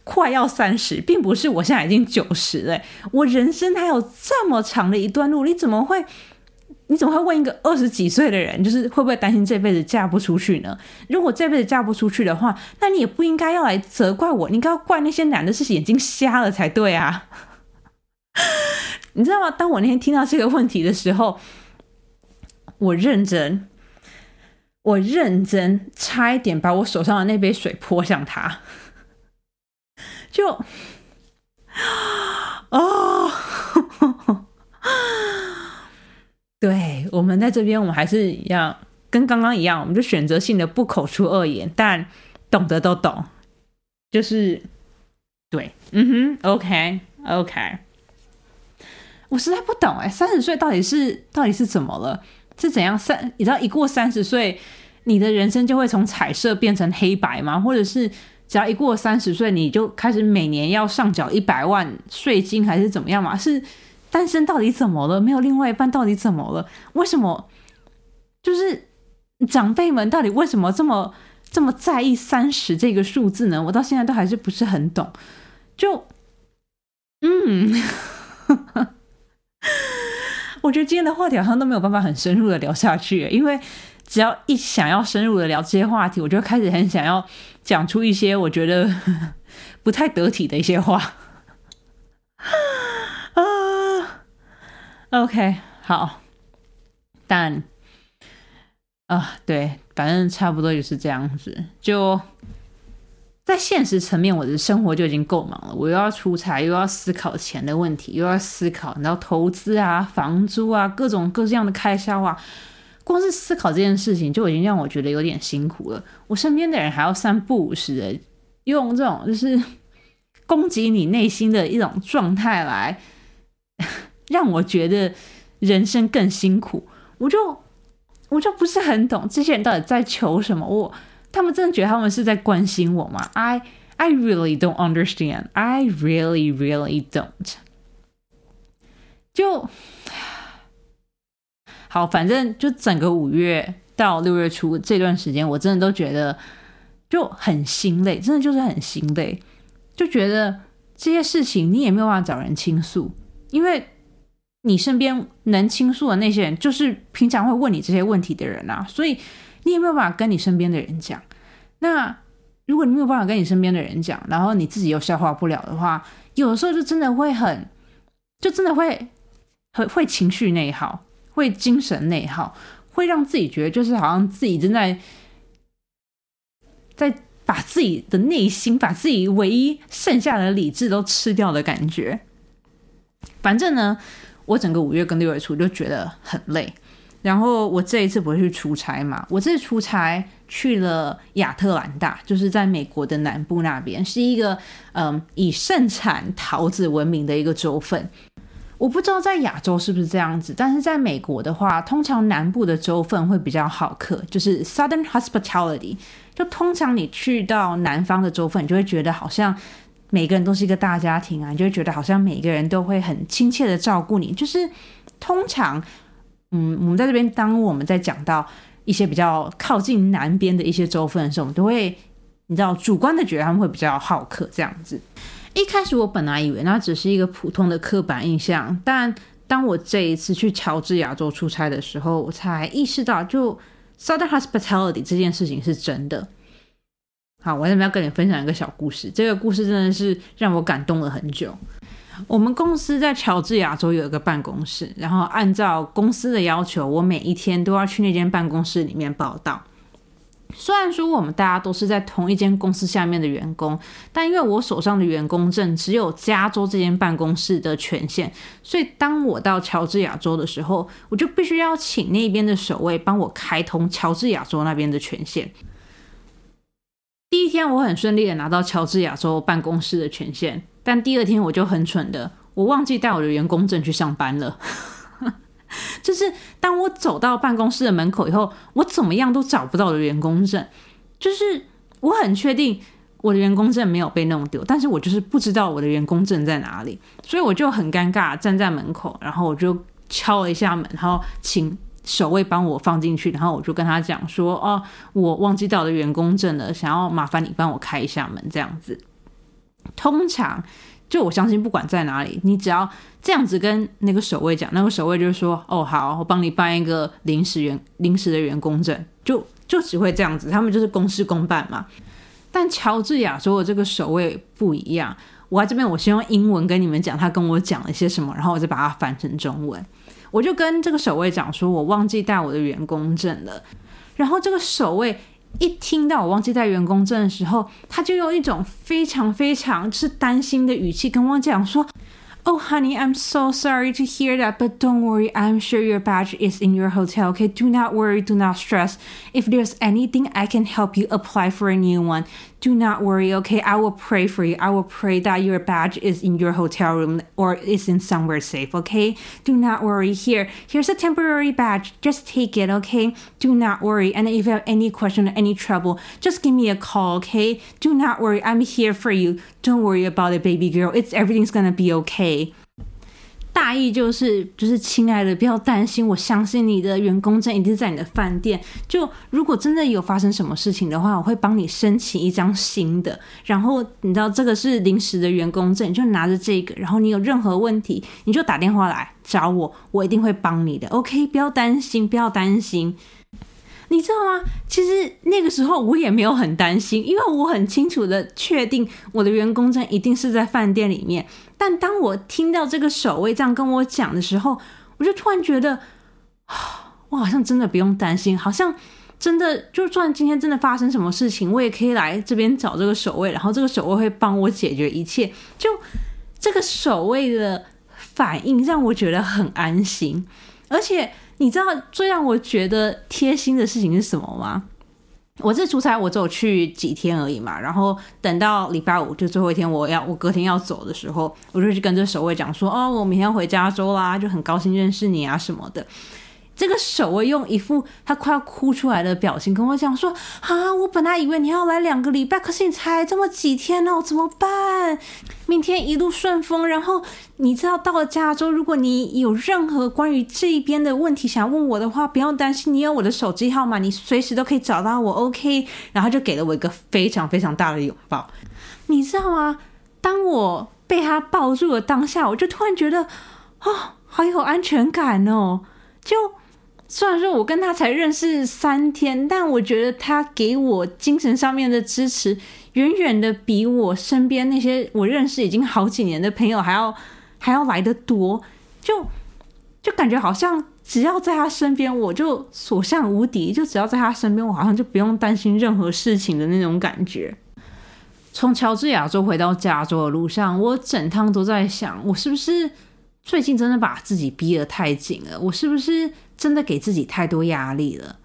快要三十，并不是我现在已经九十了，我人生还有这么长的一段路，你怎么会？”你怎么会问一个二十几岁的人，就是会不会担心这辈子嫁不出去呢？如果这辈子嫁不出去的话，那你也不应该要来责怪我，你应该要怪那些男的是眼睛瞎了才对啊！你知道吗？当我那天听到这个问题的时候，我认真，我认真，差一点把我手上的那杯水泼向他，就啊！对我们在这边，我们还是一样，跟刚刚一样，我们就选择性的不口出恶言，但懂得都懂，就是对，嗯哼，OK，OK，我实在不懂哎，三十岁到底是到底是怎么了？是怎样三？你知道一过三十岁，你的人生就会从彩色变成黑白吗？或者是只要一过三十岁，你就开始每年要上缴一百万税金，还是怎么样嘛？是？单身到底怎么了？没有另外一半到底怎么了？为什么？就是长辈们到底为什么这么这么在意三十这个数字呢？我到现在都还是不是很懂。就，嗯，我觉得今天的话题好像都没有办法很深入的聊下去，因为只要一想要深入的聊这些话题，我就开始很想要讲出一些我觉得 不太得体的一些话。OK，好，但啊，对，反正差不多就是这样子。就在现实层面，我的生活就已经够忙了。我又要出差，又要思考钱的问题，又要思考然后投资啊、房租啊、各种各样的开销啊。光是思考这件事情，就已经让我觉得有点辛苦了。我身边的人还要三不五时的用这种就是 攻击你内心的一种状态来。让我觉得人生更辛苦，我就我就不是很懂这些人到底在求什么。我他们真的觉得他们是在关心我吗？I I really don't understand. I really really don't. 就好，反正就整个五月到六月初这段时间，我真的都觉得就很心累，真的就是很心累，就觉得这些事情你也没有办法找人倾诉，因为。你身边能倾诉的那些人，就是平常会问你这些问题的人啊，所以你也没有办法跟你身边的人讲。那如果你没有办法跟你身边的人讲，然后你自己又消化不了的话，有的时候就真的会很，就真的会会会情绪内耗，会精神内耗，会让自己觉得就是好像自己正在在把自己的内心，把自己唯一剩下的理智都吃掉的感觉。反正呢。我整个五月跟六月初就觉得很累，然后我这一次不是去出差嘛，我这次出差去了亚特兰大，就是在美国的南部那边，是一个嗯以盛产桃子闻名的一个州份。我不知道在亚洲是不是这样子，但是在美国的话，通常南部的州份会比较好客，就是 Southern Hospitality。就通常你去到南方的州份，你就会觉得好像每个人都是一个大家庭啊，你就会觉得好像每个人都会很亲切的照顾你。就是通常，嗯，我们在这边，当我们在讲到一些比较靠近南边的一些州份的时候，我们都会你知道主观的觉得他们会比较好客这样子。一开始我本来以为那只是一个普通的刻板印象，但当我这一次去乔治亚州出差的时候，我才意识到，就 Southern Hospitality 这件事情是真的。好，我这边要跟你分享一个小故事，这个故事真的是让我感动了很久。我们公司在乔治亚州有一个办公室，然后按照公司的要求，我每一天都要去那间办公室里面报道。虽然说我们大家都是在同一间公司下面的员工，但因为我手上的员工证只有加州这间办公室的权限，所以当我到乔治亚州的时候，我就必须要请那边的守卫帮我开通乔治亚州那边的权限。第一天我很顺利的拿到乔治亚州办公室的权限，但第二天我就很蠢的，我忘记带我的员工证去上班了。就是当我走到办公室的门口以后，我怎么样都找不到我的员工证。就是我很确定我的员工证没有被弄丢，但是我就是不知道我的员工证在哪里，所以我就很尴尬站在门口，然后我就敲了一下门，然后请守卫帮我放进去，然后我就跟他讲说：“哦，我忘记带我的员工证了，想要麻烦你帮我开一下门。”这样子，通常。就我相信，不管在哪里，你只要这样子跟那个守卫讲，那个守卫就是说：“哦，好，我帮你办一个临时员临时的员工证。”就就只会这样子，他们就是公事公办嘛。但乔治亚州的这个守卫不一样，我在这边我先用英文跟你们讲，他跟我讲了些什么，然后我再把它翻成中文。我就跟这个守卫讲说，我忘记带我的员工证了，然后这个守卫。一听到我忘记带员工证的时候，他就用一种非常非常是担心的语气跟我讲说。Oh, honey, I'm so sorry to hear that, but don't worry. I'm sure your badge is in your hotel. Okay, do not worry, do not stress. If there's anything I can help you apply for a new one, do not worry. Okay, I will pray for you. I will pray that your badge is in your hotel room or is in somewhere safe. Okay, do not worry. Here, here's a temporary badge. Just take it. Okay, do not worry. And if you have any question or any trouble, just give me a call. Okay, do not worry. I'm here for you. Don't worry about it, baby girl. It's everything's gonna be okay. 大意就是，就是亲爱的，不要担心，我相信你的员工证一定在你的饭店。就如果真的有发生什么事情的话，我会帮你申请一张新的。然后你知道这个是临时的员工证，就拿着这个。然后你有任何问题，你就打电话来找我，我一定会帮你的。OK，不要担心，不要担心。你知道吗？其实那个时候我也没有很担心，因为我很清楚的确定我的员工证一定是在饭店里面。但当我听到这个守卫这样跟我讲的时候，我就突然觉得，我好像真的不用担心，好像真的就算今天真的发生什么事情，我也可以来这边找这个守卫，然后这个守卫会帮我解决一切。就这个守卫的反应让我觉得很安心，而且。你知道最让我觉得贴心的事情是什么吗？我这出差我只有去几天而已嘛，然后等到礼拜五就最后一天，我要我隔天要走的时候，我就去跟这守卫讲说：“哦，我明天回加州啦，就很高兴认识你啊什么的。”这个守卫用一副他快要哭出来的表情跟我讲说：“啊，我本来以为你要来两个礼拜，可是你才这么几天哦，怎么办？明天一路顺风。然后你知道到了加州，如果你有任何关于这边的问题想问我的话，不要担心，你有我的手机号码，你随时都可以找到我。OK。然后就给了我一个非常非常大的拥抱。你知道吗？当我被他抱住了当下，我就突然觉得，哦，好有安全感哦，就。虽然说我跟他才认识三天，但我觉得他给我精神上面的支持，远远的比我身边那些我认识已经好几年的朋友还要 还要来的多。就就感觉好像只要在他身边，我就所向无敌；就只要在他身边，我好像就不用担心任何事情的那种感觉。从乔治亚州回到加州的路上，我整趟都在想，我是不是最近真的把自己逼得太紧了？我是不是？真的给自己太多压力了。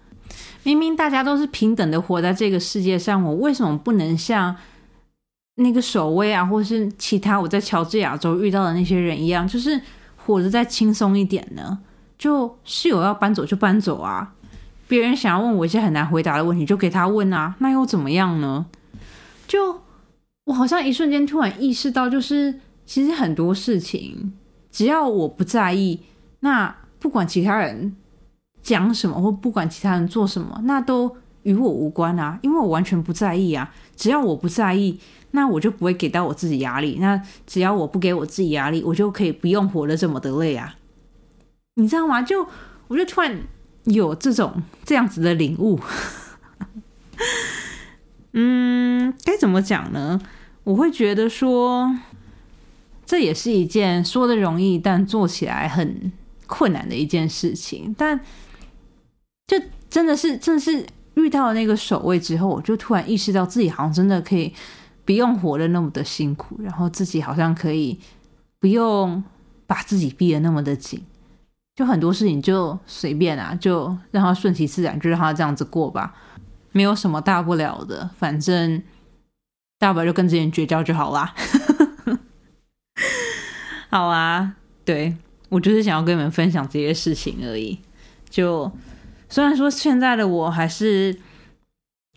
明明大家都是平等的活在这个世界上，我为什么不能像那个守卫啊，或是其他我在乔治亚州遇到的那些人一样，就是活得再轻松一点呢？就室友要搬走就搬走啊，别人想要问我一些很难回答的问题，就给他问啊，那又怎么样呢？就我好像一瞬间突然意识到，就是其实很多事情，只要我不在意，那不管其他人讲什么，或不管其他人做什么，那都与我无关啊，因为我完全不在意啊。只要我不在意，那我就不会给到我自己压力。那只要我不给我自己压力，我就可以不用活得这么的累啊。你知道吗？就我就突然有这种这样子的领悟。嗯，该怎么讲呢？我会觉得说，这也是一件说的容易，但做起来很困难的一件事情。但就真的是，真的是遇到了那个守卫之后，我就突然意识到自己好像真的可以不用活得那么的辛苦，然后自己好像可以不用把自己逼得那么的紧。就很多事情就随便啊，就让它顺其自然，就让它这样子过吧。没有什么大不了的，反正大不了就跟这些人绝交就好啦。好啊，对我就是想要跟你们分享这些事情而已。就虽然说现在的我还是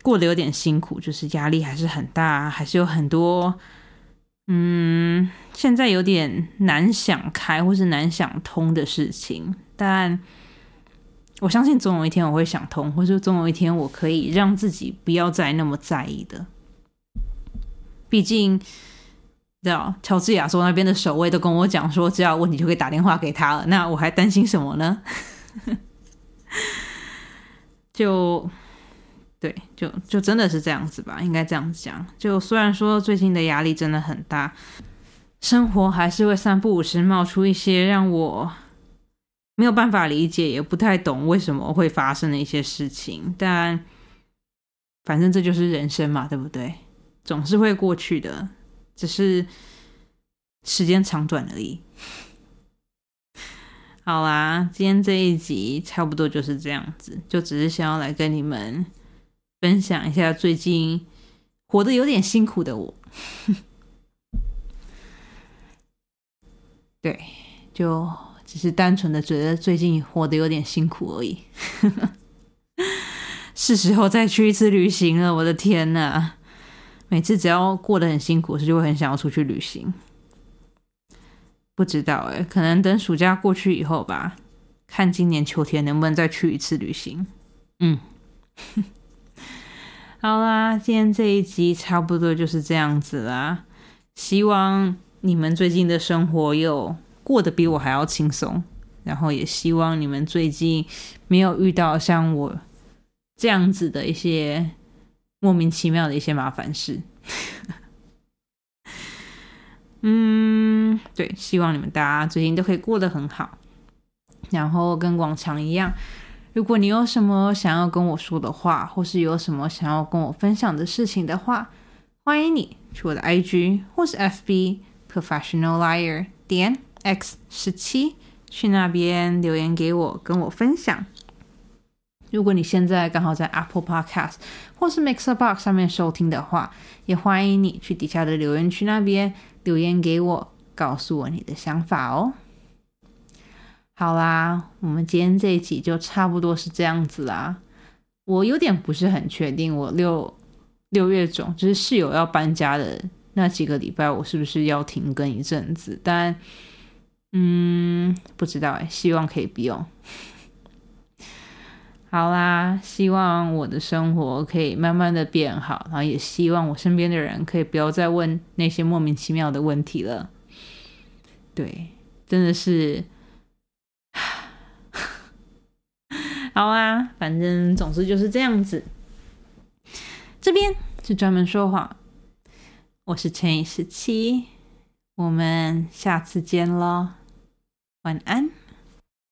过得有点辛苦，就是压力还是很大，还是有很多嗯，现在有点难想开或是难想通的事情，但。我相信总有一天我会想通，或者总有一天我可以让自己不要再那么在意的。毕竟，知道乔治亚州那边的守卫都跟我讲说，只要有问题就可以打电话给他了。那我还担心什么呢？就对，就就真的是这样子吧，应该这样子讲。就虽然说最近的压力真的很大，生活还是会三不五时冒出一些让我。没有办法理解，也不太懂为什么会发生的一些事情，但反正这就是人生嘛，对不对？总是会过去的，只是时间长短而已。好啦，今天这一集差不多就是这样子，就只是想要来跟你们分享一下最近活得有点辛苦的我。对，就。只是单纯的觉得最近活得有点辛苦而已，是时候再去一次旅行了。我的天呐，每次只要过得很辛苦，就会很想要出去旅行。不知道哎，可能等暑假过去以后吧，看今年秋天能不能再去一次旅行。嗯，好啦，今天这一集差不多就是这样子啦。希望你们最近的生活有。过得比我还要轻松，然后也希望你们最近没有遇到像我这样子的一些莫名其妙的一些麻烦事。嗯，对，希望你们大家最近都可以过得很好。然后跟往常一样，如果你有什么想要跟我说的话，或是有什么想要跟我分享的事情的话，欢迎你去我的 IG 或是 FB Professional Liar 点。X 十七，去那边留言给我，跟我分享。如果你现在刚好在 Apple Podcast 或是 Mixer Box 上面收听的话，也欢迎你去底下的留言区那边留言给我，告诉我你的想法哦。好啦，我们今天这一集就差不多是这样子啦。我有点不是很确定，我六六月中就是室友要搬家的那几个礼拜，我是不是要停更一阵子？但嗯，不知道哎，希望可以不用。好啦，希望我的生活可以慢慢的变好，然后也希望我身边的人可以不要再问那些莫名其妙的问题了。对，真的是，好啊，反正总之就是这样子。这边是专门说谎，我是乘以十七。我们下次见喽，晚安。